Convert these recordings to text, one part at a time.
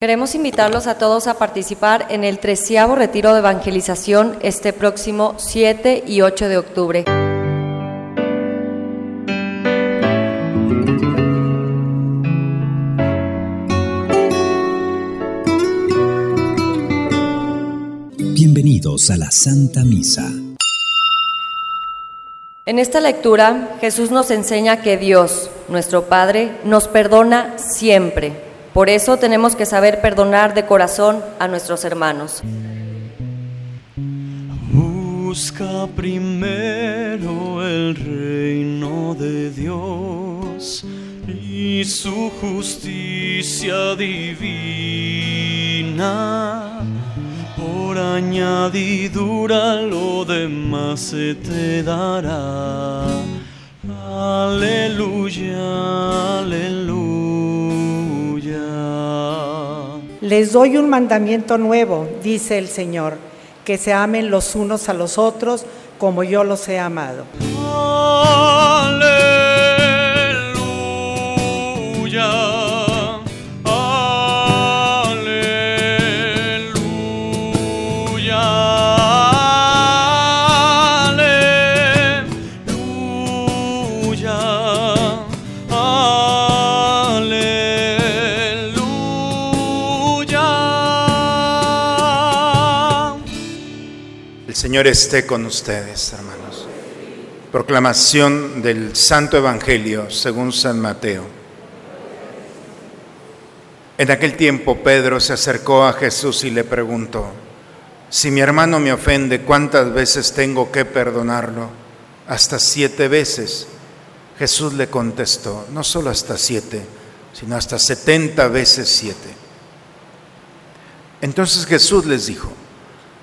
Queremos invitarlos a todos a participar en el treceavo retiro de evangelización este próximo 7 y 8 de octubre. Bienvenidos a la Santa Misa. En esta lectura Jesús nos enseña que Dios, nuestro Padre, nos perdona siempre por eso tenemos que saber perdonar de corazón a nuestros hermanos. Busca primero el reino de Dios y su justicia divina. Por añadidura lo demás se te dará. Aleluya, Les doy un mandamiento nuevo, dice el Señor, que se amen los unos a los otros como yo los he amado. Señor esté con ustedes, hermanos. Proclamación del Santo Evangelio según San Mateo. En aquel tiempo Pedro se acercó a Jesús y le preguntó, si mi hermano me ofende, ¿cuántas veces tengo que perdonarlo? Hasta siete veces. Jesús le contestó, no solo hasta siete, sino hasta setenta veces siete. Entonces Jesús les dijo,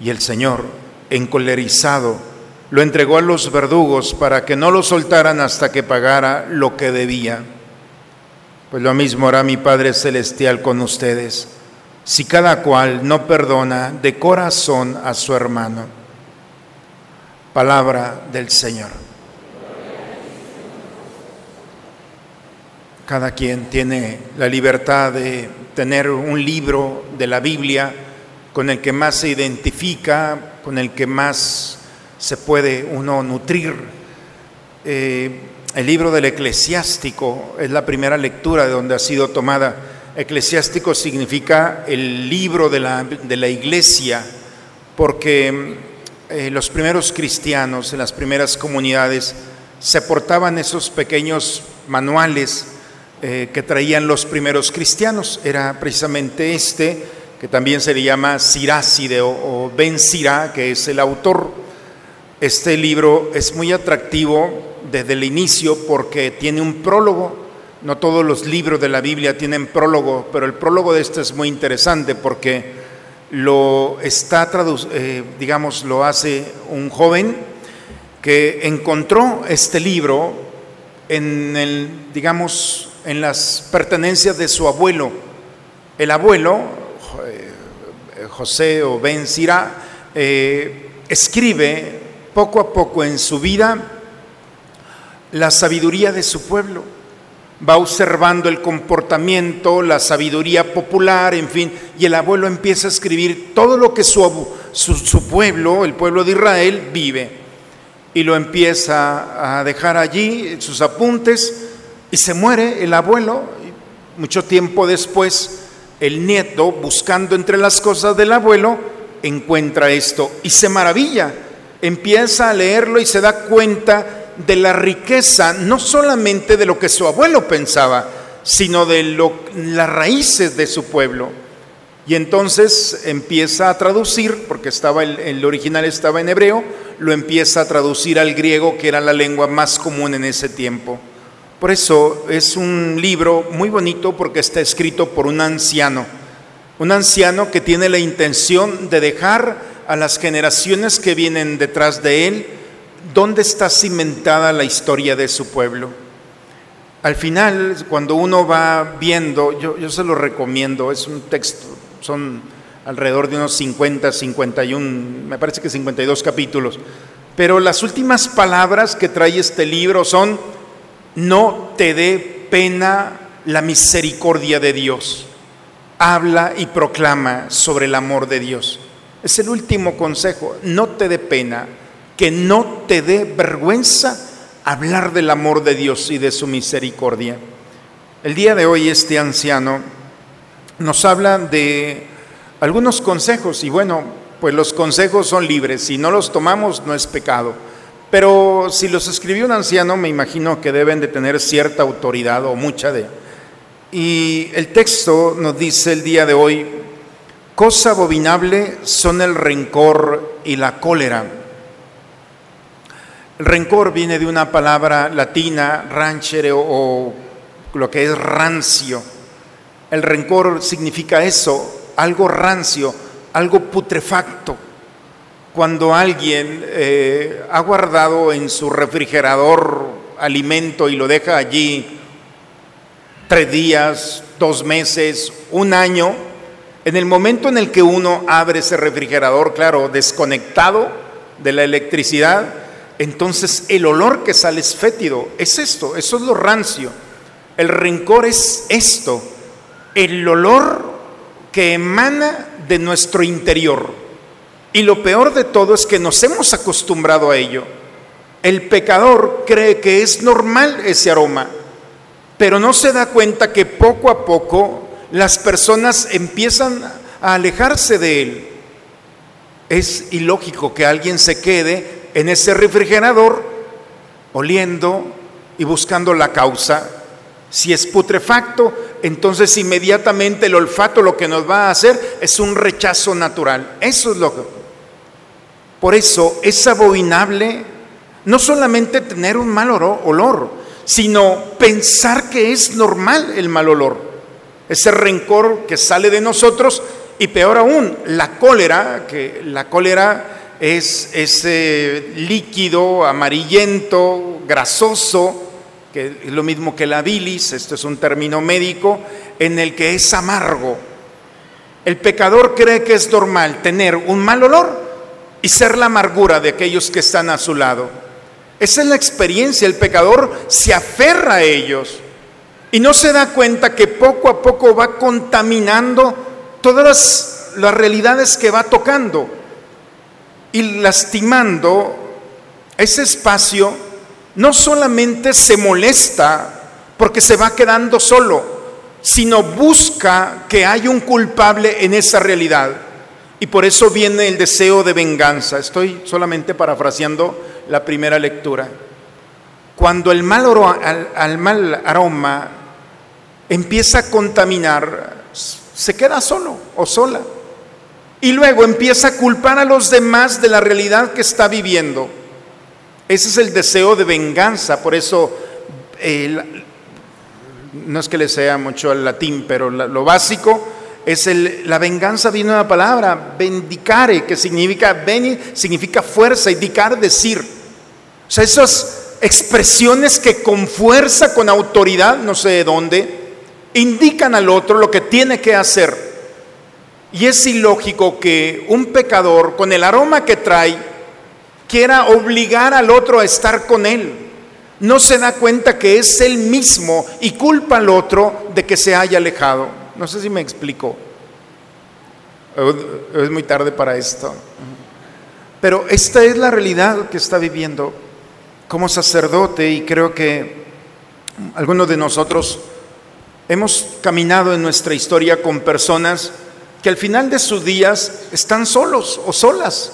Y el Señor, encolerizado, lo entregó a los verdugos para que no lo soltaran hasta que pagara lo que debía. Pues lo mismo hará mi Padre Celestial con ustedes, si cada cual no perdona de corazón a su hermano. Palabra del Señor. Cada quien tiene la libertad de tener un libro de la Biblia con el que más se identifica, con el que más se puede uno nutrir. Eh, el libro del eclesiástico es la primera lectura de donde ha sido tomada. Eclesiástico significa el libro de la, de la iglesia, porque eh, los primeros cristianos en las primeras comunidades se portaban esos pequeños manuales eh, que traían los primeros cristianos. Era precisamente este que también se le llama Siráside o, Ben Sirá, que es el autor. Este libro es muy atractivo desde el inicio porque tiene un prólogo. No todos los libros de la Biblia tienen prólogo, pero el prólogo de este es muy interesante porque lo está eh, digamos, lo hace un joven que encontró este libro en el, digamos, en las pertenencias de su abuelo. El abuelo José o Ben Sirá, eh, escribe poco a poco en su vida la sabiduría de su pueblo. Va observando el comportamiento, la sabiduría popular, en fin, y el abuelo empieza a escribir todo lo que su pueblo, el pueblo de Israel, vive. Y lo empieza a dejar allí, sus apuntes, y se muere el abuelo. Mucho tiempo después, el nieto, buscando entre las cosas del abuelo, encuentra esto y se maravilla. Empieza a leerlo y se da cuenta de la riqueza, no solamente de lo que su abuelo pensaba, sino de las raíces de su pueblo. Y entonces empieza a traducir, porque estaba el, el original estaba en hebreo, lo empieza a traducir al griego, que era la lengua más común en ese tiempo. Por eso es un libro muy bonito porque está escrito por un anciano, un anciano que tiene la intención de dejar a las generaciones que vienen detrás de él dónde está cimentada la historia de su pueblo. Al final, cuando uno va viendo, yo, se lo recomiendo, es un texto, son alrededor de unos 50, 51, me parece que 52 capítulos, pero las últimas palabras que trae este libro son no te dé pena la misericordia de Dios. Habla y proclama sobre el amor de Dios. Es el último consejo. No te dé pena, que no te dé vergüenza hablar del amor de Dios y de su misericordia. El día de hoy este anciano nos habla de algunos consejos y bueno, pues los consejos son libres. Si no los tomamos no es pecado. Pero si los escribió un anciano, me imagino que deben de tener cierta autoridad o mucha de. Y el texto nos dice el día de hoy, cosa abominable son el rencor y la cólera. El rencor viene de una palabra latina, ranchere o, o lo que es rancio. El rencor significa eso, algo rancio, algo putrefacto cuando alguien eh, ha guardado en su refrigerador alimento y lo deja allí tres días, dos meses, un año, en el momento en el que uno abre ese refrigerador, claro, desconectado de la electricidad, entonces el olor que sale es fétido, es esto, eso es lo rancio. El rencor es esto, el olor que emana de nuestro interior. Y lo peor de todo es que nos hemos acostumbrado a ello. El pecador cree que es normal ese aroma, pero no se da cuenta que poco a poco las personas empiezan a alejarse de él. Es ilógico que alguien se quede en ese refrigerador oliendo y buscando la causa. Si es putrefacto, entonces inmediatamente el olfato lo que nos va a hacer es un rechazo natural. Eso es lo que por eso es abominable no solamente tener un mal olor, sino pensar que es normal el mal olor. Ese rencor que sale de nosotros y peor aún, la cólera, que la cólera es ese líquido amarillento, grasoso, que es lo mismo que la bilis, esto es un término médico, en el que es amargo. El pecador cree que es normal tener un mal olor y ser la amargura de aquellos que están a su lado. Esa es la experiencia, el pecador se aferra a ellos y no se da cuenta que poco a poco va contaminando todas las, realidades que va tocando y lastimando ese espacio, no solamente se molesta porque se va quedando solo, sino busca que haya un culpable en esa realidad. Y por eso viene el deseo de venganza. Estoy solamente parafraseando la primera lectura. Cuando el mal, al, mal aroma empieza a contaminar, se queda solo o sola. Y luego empieza a culpar a los demás de la realidad que está viviendo. Ese es el deseo de venganza. Por eso, no es que le sea mucho al latín, pero lo básico es la venganza viene de una palabra, vendicare, que significa venir, significa fuerza, y dicar, decir. O sea, esas expresiones que con fuerza, con autoridad, no sé de dónde, indican al otro lo que tiene que hacer. Y es ilógico que un pecador, con el aroma que trae, quiera obligar al otro a estar con él. No se da cuenta que es él mismo y culpa al otro de que se haya alejado. No sé si me explico. Es muy tarde para esto. Pero esta es la realidad que está viviendo como sacerdote y creo que algunos de nosotros hemos caminado en nuestra historia con personas que al final de sus días están solos o solas.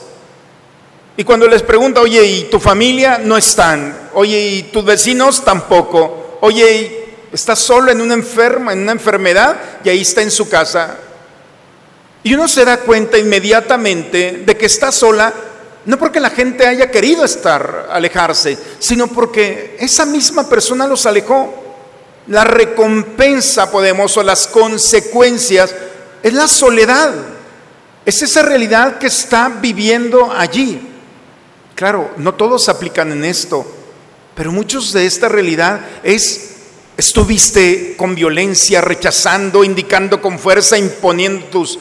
Y cuando les pregunta, oye, ¿y tu familia? No están. Oye, ¿y tus vecinos? Tampoco. Oye, ¿estás solo en una enferma, en una enfermedad? Y ahí está en su casa. Y uno se da cuenta inmediatamente de que está sola, no porque la gente haya querido estar, alejarse, sino porque esa misma persona los alejó. La recompensa, podemos, o las consecuencias es la soledad. Es esa realidad que está viviendo allí. Claro, no todos aplican en esto, pero muchos de esta realidad es, estuviste con violencia, rechazando, indicando con fuerza, imponiendo tus,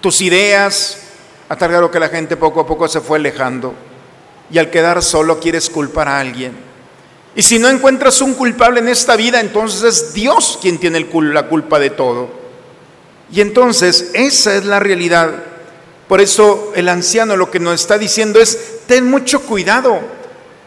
tus ideas, a tal grado que la gente poco a poco se fue alejando. Y al quedar solo quieres culpar a alguien. Y si no encuentras un culpable en esta vida, entonces es Dios quien tiene la culpa de todo. Y entonces esa es la realidad. Por eso el anciano lo que nos está diciendo es, ten mucho cuidado,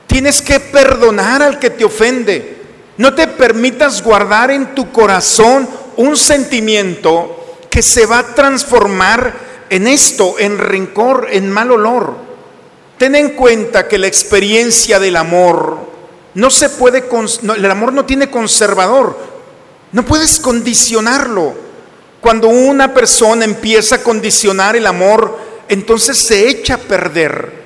tienes que perdonar al que te ofende. No te permitas guardar en tu corazón un sentimiento que se va a transformar en esto, en rencor, en mal olor. Ten en cuenta que la experiencia del amor no se puede, el amor no tiene conservador, no puedes condicionarlo. Cuando una persona empieza a condicionar el amor, entonces se echa a perder.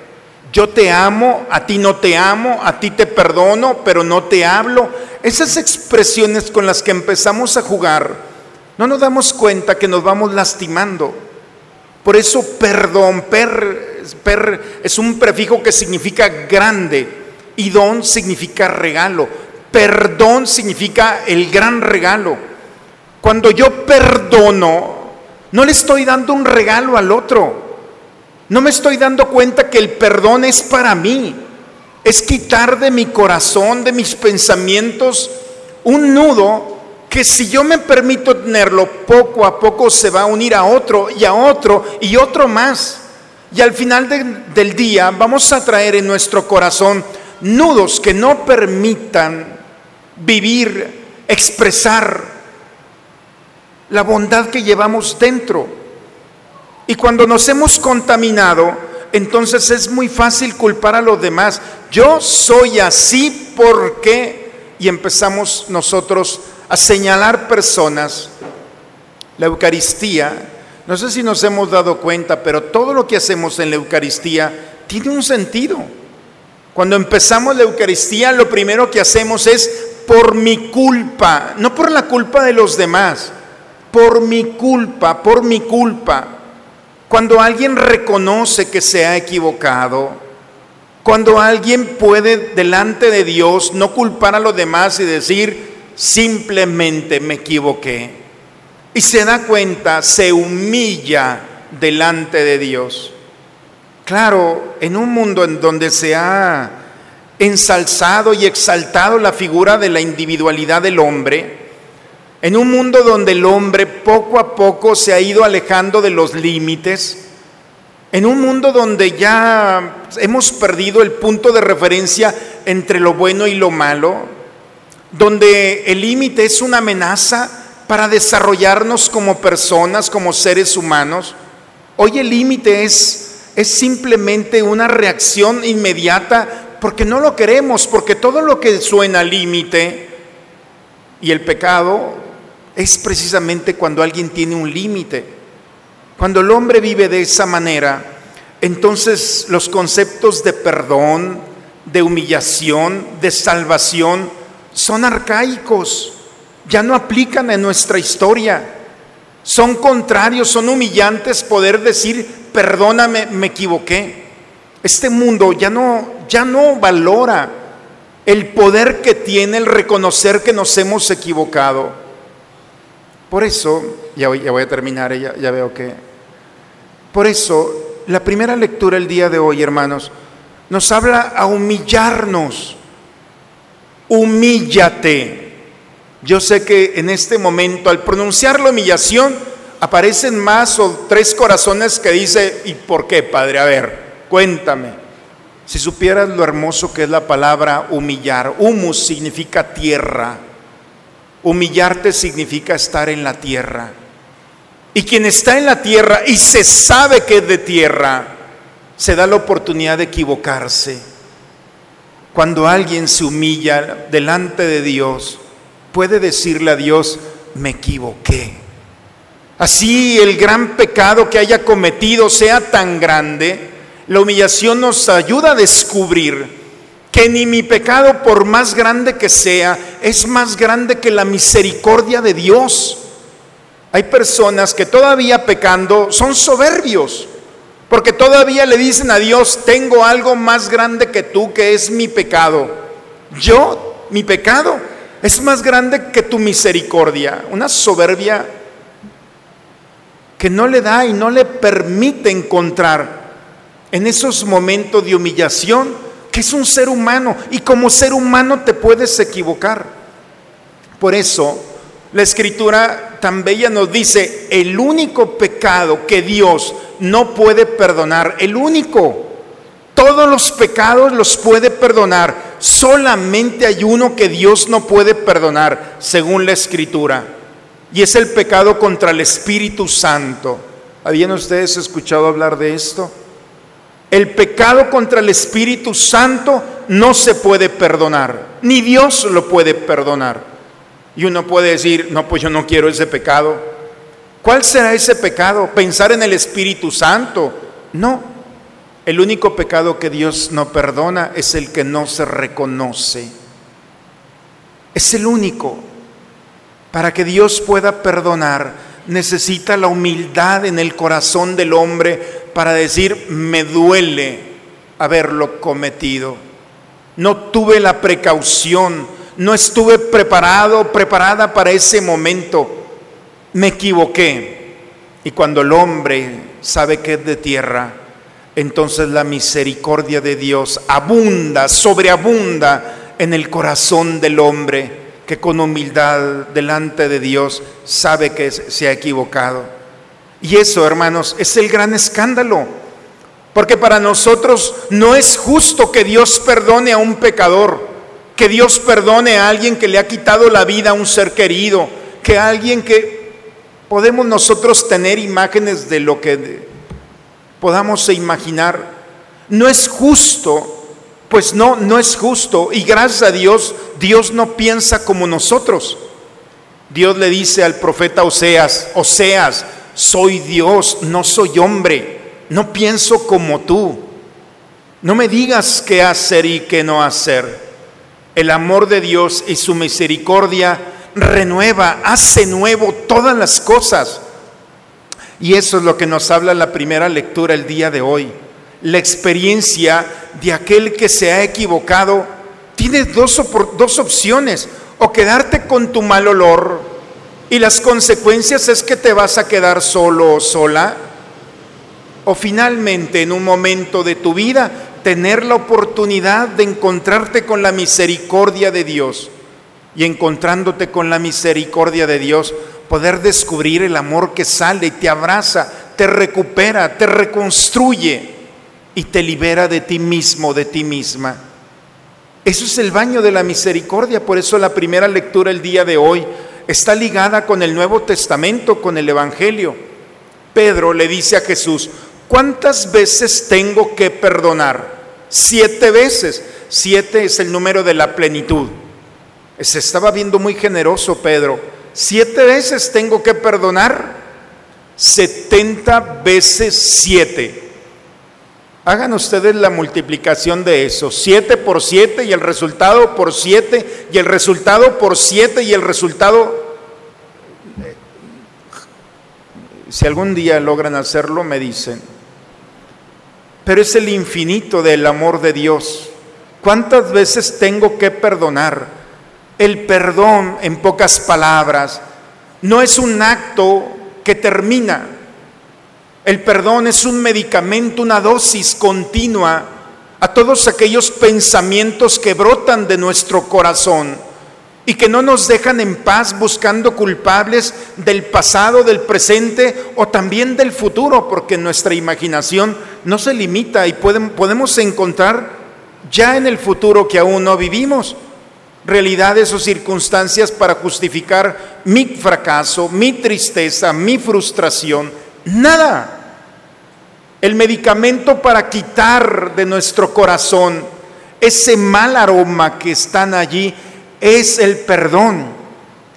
Yo te amo, a ti no te amo, a ti te perdono, pero no te hablo. Esas expresiones con las que empezamos a jugar, no nos damos cuenta que nos vamos lastimando. Por eso perdón, per, per es un prefijo que significa grande y don significa regalo. Perdón significa el gran regalo. Cuando yo perdono, no le estoy dando un regalo al otro. No me estoy dando cuenta que el perdón es para mí. Es quitar de mi corazón, de mis pensamientos, un nudo que si yo me permito tenerlo, poco a poco se va a unir a otro y a otro y otro más. Y al final del día vamos a traer en nuestro corazón nudos que no permitan vivir, expresar la bondad que llevamos dentro. Y cuando nos hemos contaminado, entonces es muy fácil culpar a los demás. Yo soy así porque... Y empezamos nosotros a señalar personas. La Eucaristía, no sé si nos hemos dado cuenta, pero todo lo que hacemos en la Eucaristía tiene un sentido. Cuando empezamos la Eucaristía, lo primero que hacemos es por mi culpa, no por la culpa de los demás por mi culpa, por mi culpa. Cuando alguien reconoce que se ha equivocado, cuando alguien puede delante de Dios no culpar a los demás y decir, simplemente me equivoqué. Y se da cuenta, se humilla delante de Dios. Claro, en un mundo en donde se ha ensalzado y exaltado la figura de la individualidad del hombre, en un mundo donde el hombre poco a poco se ha ido alejando de los límites, en un mundo donde ya hemos perdido el punto de referencia entre lo bueno y lo malo, donde el límite es una amenaza para desarrollarnos como personas, como seres humanos, hoy el límite es, es simplemente una reacción inmediata porque no lo queremos, porque todo lo que suena límite y el pecado es precisamente cuando alguien tiene un límite. Cuando el hombre vive de esa manera, entonces los conceptos de perdón, de humillación, de salvación, son arcaicos, ya no aplican en nuestra historia. Son contrarios, son humillantes poder decir, perdóname, me equivoqué. Este mundo ya no, ya no valora el poder que tiene el reconocer que nos hemos equivocado. Por eso, ya voy, a terminar, ya, ya veo que Por eso, la primera lectura el día de hoy, hermanos, nos habla a humillarnos. Humíllate. Yo sé que en este momento, al pronunciar la humillación, aparecen más o tres corazones que dice, ¿y por qué, Padre? A ver, cuéntame. Si supieras lo hermoso que es la palabra humillar, humus significa tierra, humillarte significa estar en la tierra. Y quien está en la tierra y se sabe que es de tierra, se da la oportunidad de equivocarse. Cuando alguien se humilla delante de Dios, puede decirle a Dios, me equivoqué. Así el gran pecado que haya cometido sea tan grande, la humillación nos ayuda a descubrir que ni mi pecado, por más grande que sea, es más grande que la misericordia de Dios. Hay personas que todavía pecando son soberbios, porque todavía le dicen a Dios, tengo algo más grande que tú, que es mi pecado. Yo, mi pecado, es más grande que tu misericordia. Una soberbia que no le da y no le permite encontrar en esos momentos de humillación que es un ser humano y como ser humano te puedes equivocar. Por eso la escritura tan bella nos dice, el único pecado que Dios no puede perdonar, el único, todos los pecados los puede perdonar, solamente hay uno que Dios no puede perdonar, según la escritura, y es el pecado contra el Espíritu Santo. ¿Habían ustedes escuchado hablar de esto? El pecado contra el Espíritu Santo no se puede perdonar, ni Dios lo puede perdonar. Y uno puede decir, no, pues yo no quiero ese pecado. ¿Cuál será ese pecado? ¿Pensar en el Espíritu Santo? No. El único pecado que Dios no perdona es el que no se reconoce. Es el único. Para que Dios pueda perdonar, necesita la humildad en el corazón del hombre para decir, me duele haberlo cometido. No tuve la precaución, no estuve preparado, preparada para ese momento. Me equivoqué. Y cuando el hombre sabe que es de tierra, entonces la misericordia de Dios abunda, sobreabunda en el corazón del hombre que con humildad delante de Dios sabe que se ha equivocado. Y eso, hermanos, es el gran escándalo. Porque para nosotros no es justo que Dios perdone a un pecador, que Dios perdone a alguien que le ha quitado la vida a un ser querido, que alguien que podemos nosotros tener imágenes de lo que podamos imaginar. No es justo, pues no, no es justo. Y gracias a Dios, Dios no piensa como nosotros. Dios le dice al profeta Oseas, Oseas, soy Dios, no soy hombre, no pienso como tú. No me digas qué hacer y qué no hacer. El amor de Dios y su misericordia renueva, hace nuevo todas las cosas. Y eso es lo que nos habla la primera lectura el día de hoy. La experiencia de aquel que se ha equivocado tiene dos, dos opciones. O quedarte con tu mal olor y las consecuencias es que te vas a quedar solo o sola. O finalmente en un momento de tu vida tener la oportunidad de encontrarte con la misericordia de Dios. Y encontrándote con la misericordia de Dios, poder descubrir el amor que sale y te abraza, te recupera, te reconstruye y te libera de ti mismo, de ti misma. Eso es el baño de la misericordia. Por eso la primera lectura el día de hoy está ligada con el Nuevo Testamento, con el Evangelio. Pedro le dice a Jesús, ¿cuántas veces tengo que perdonar? Siete veces. Siete es el número de la plenitud. Se estaba viendo muy generoso Pedro. Siete veces tengo que perdonar. Setenta veces siete. Hagan ustedes la multiplicación de eso. Siete por siete y el resultado por siete y el resultado por siete y el resultado... Si algún día logran hacerlo, me dicen. Pero es el infinito del amor de Dios. ¿Cuántas veces tengo que perdonar? El perdón, en pocas palabras, no es un acto que termina, El perdón es un medicamento, una dosis continua a todos aquellos pensamientos que brotan de nuestro corazón y que no nos dejan en paz buscando culpables del pasado, del presente o también del futuro, porque nuestra imaginación no se limita y podemos encontrar ya en el futuro que aún no vivimos realidades o circunstancias para justificar mi fracaso, mi tristeza, mi frustración. Nada. El medicamento para quitar de nuestro corazón ese mal aroma que están allí es el perdón.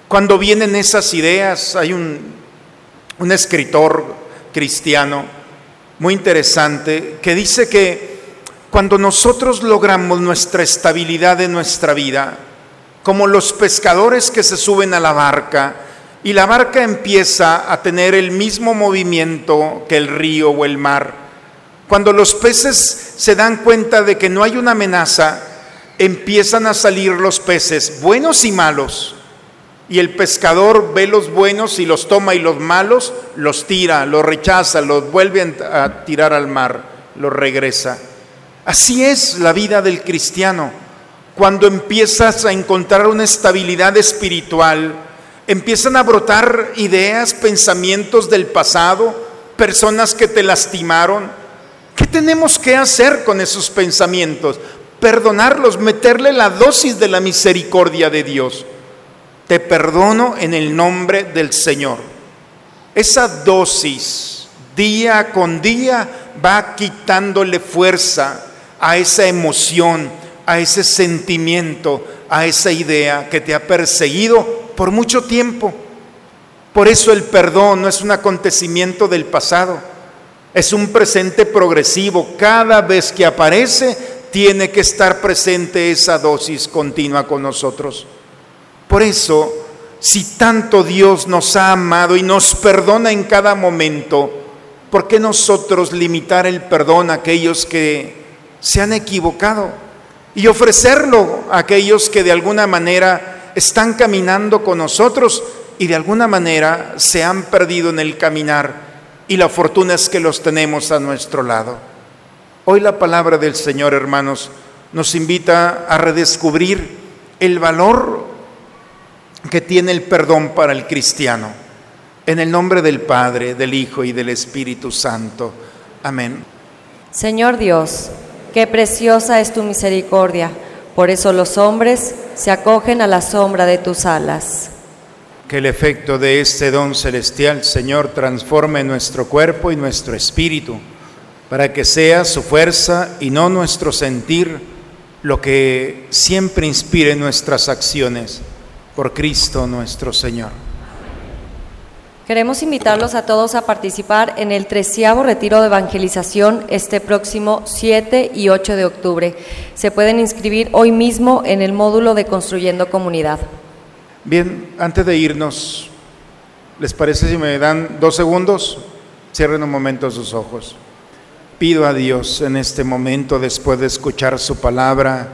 Cuando vienen esas ideas, hay un, un escritor cristiano muy interesante que dice que cuando nosotros logramos nuestra estabilidad en nuestra vida, como los pescadores que se suben a la barca y la barca empieza a tener el mismo movimiento que el río o el mar, cuando los peces se dan cuenta de que no hay una amenaza, empiezan a salir los peces, buenos y malos. Y el pescador ve los buenos y los toma y los malos los tira, los rechaza, los vuelve a tirar al mar, los regresa. Así es la vida del cristiano. Cuando empiezas a encontrar una estabilidad espiritual, empiezan a brotar ideas, pensamientos del pasado, personas que te lastimaron. ¿Qué tenemos que hacer con esos pensamientos? Perdonarlos, meterle la dosis de la misericordia de Dios. Te perdono en el nombre del Señor. Esa dosis, día con día, va quitándole fuerza a esa emoción, a ese sentimiento, a esa idea que te ha perseguido por mucho tiempo. Por eso el perdón no es un acontecimiento del pasado, es un presente progresivo. Cada vez que aparece, tiene que estar presente esa dosis continua con nosotros. Por eso, si tanto Dios nos ha amado y nos perdona en cada momento, ¿por qué nosotros limitar el perdón a aquellos que se han equivocado y ofrecerlo a aquellos que de alguna manera están caminando con nosotros y de alguna manera se han perdido en el caminar y la fortuna es que los tenemos a nuestro lado? Hoy la palabra del Señor, hermanos, nos invita a redescubrir el valor que tiene el perdón para el cristiano. En el nombre del Padre, del Hijo y del Espíritu Santo. Amén. Señor Dios, qué preciosa es tu misericordia. Por eso los hombres se acogen a la sombra de tus alas. Que el efecto de este don celestial, Señor, transforme nuestro cuerpo y nuestro espíritu para que sea su fuerza y no nuestro sentir lo que siempre inspire nuestras acciones. Por Cristo nuestro Señor. Queremos invitarlos a todos a participar en el treceavo retiro de evangelización este próximo 7 y 8 de octubre. Se pueden inscribir hoy mismo en el módulo de Construyendo Comunidad. Bien, antes de irnos, ¿les parece si me dan dos segundos? Cierren un momento sus ojos. Pido a Dios en este momento, después de escuchar su palabra,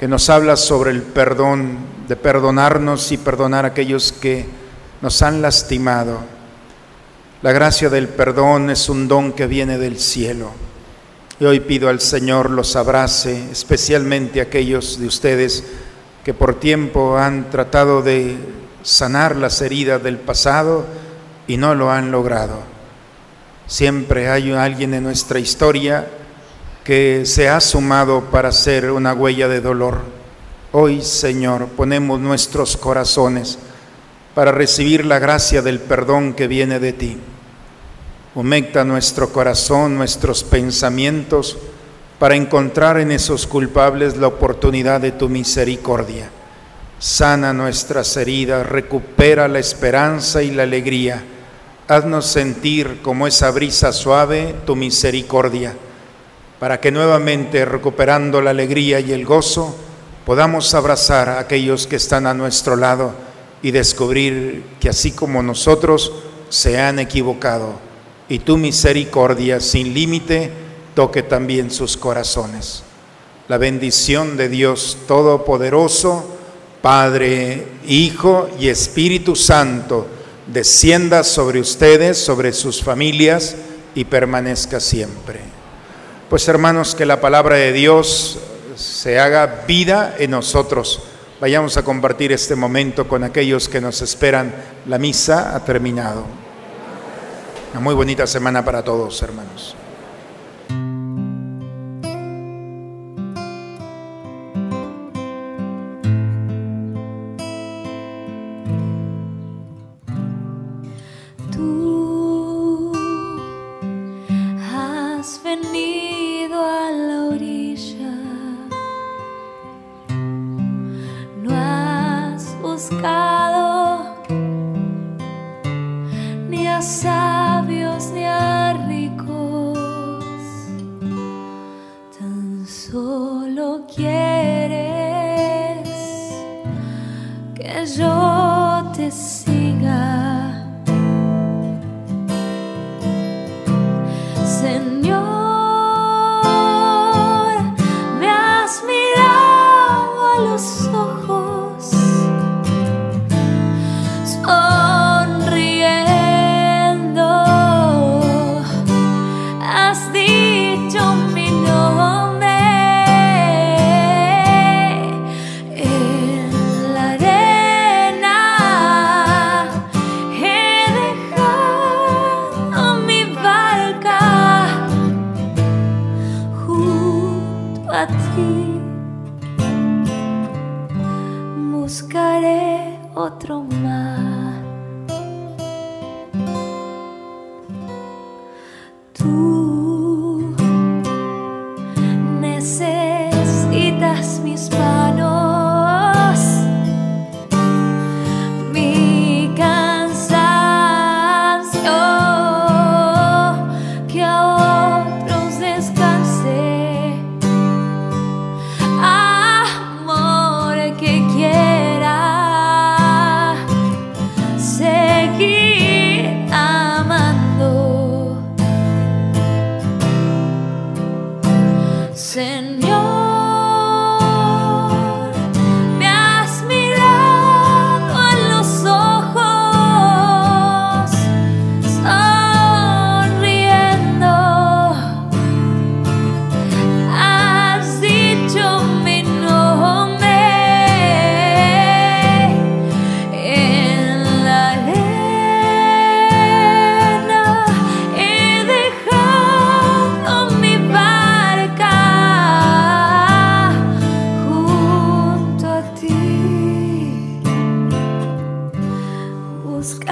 que nos habla sobre el perdón, de perdonarnos y perdonar a aquellos que nos han lastimado. La gracia del perdón es un don que viene del cielo. Y hoy pido al Señor los abrace, especialmente aquellos de ustedes que por tiempo han tratado de sanar las heridas del pasado y no lo han logrado. Siempre hay alguien en nuestra historia que se ha sumado para hacer una huella de dolor. Hoy, Señor, ponemos nuestros corazones para recibir la gracia del perdón que viene de ti. Humecta nuestro corazón, nuestros pensamientos, para encontrar en esos culpables la oportunidad de tu misericordia. Sana nuestras heridas, recupera la esperanza y la alegría haznos sentir como esa brisa suave tu misericordia, para que nuevamente recuperando la alegría y el gozo, podamos abrazar a aquellos que están a nuestro lado y descubrir que así como nosotros se han equivocado y tu misericordia sin límite toque también sus corazones. La bendición de Dios Todopoderoso, Padre, Hijo y Espíritu Santo, descienda sobre ustedes, sobre sus familias y permanezca siempre. Pues hermanos, que la palabra de Dios se haga vida en nosotros. Vayamos a compartir este momento con aquellos que nos esperan. La misa ha terminado. Una muy bonita semana para todos, hermanos.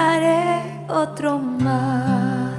haré otro más.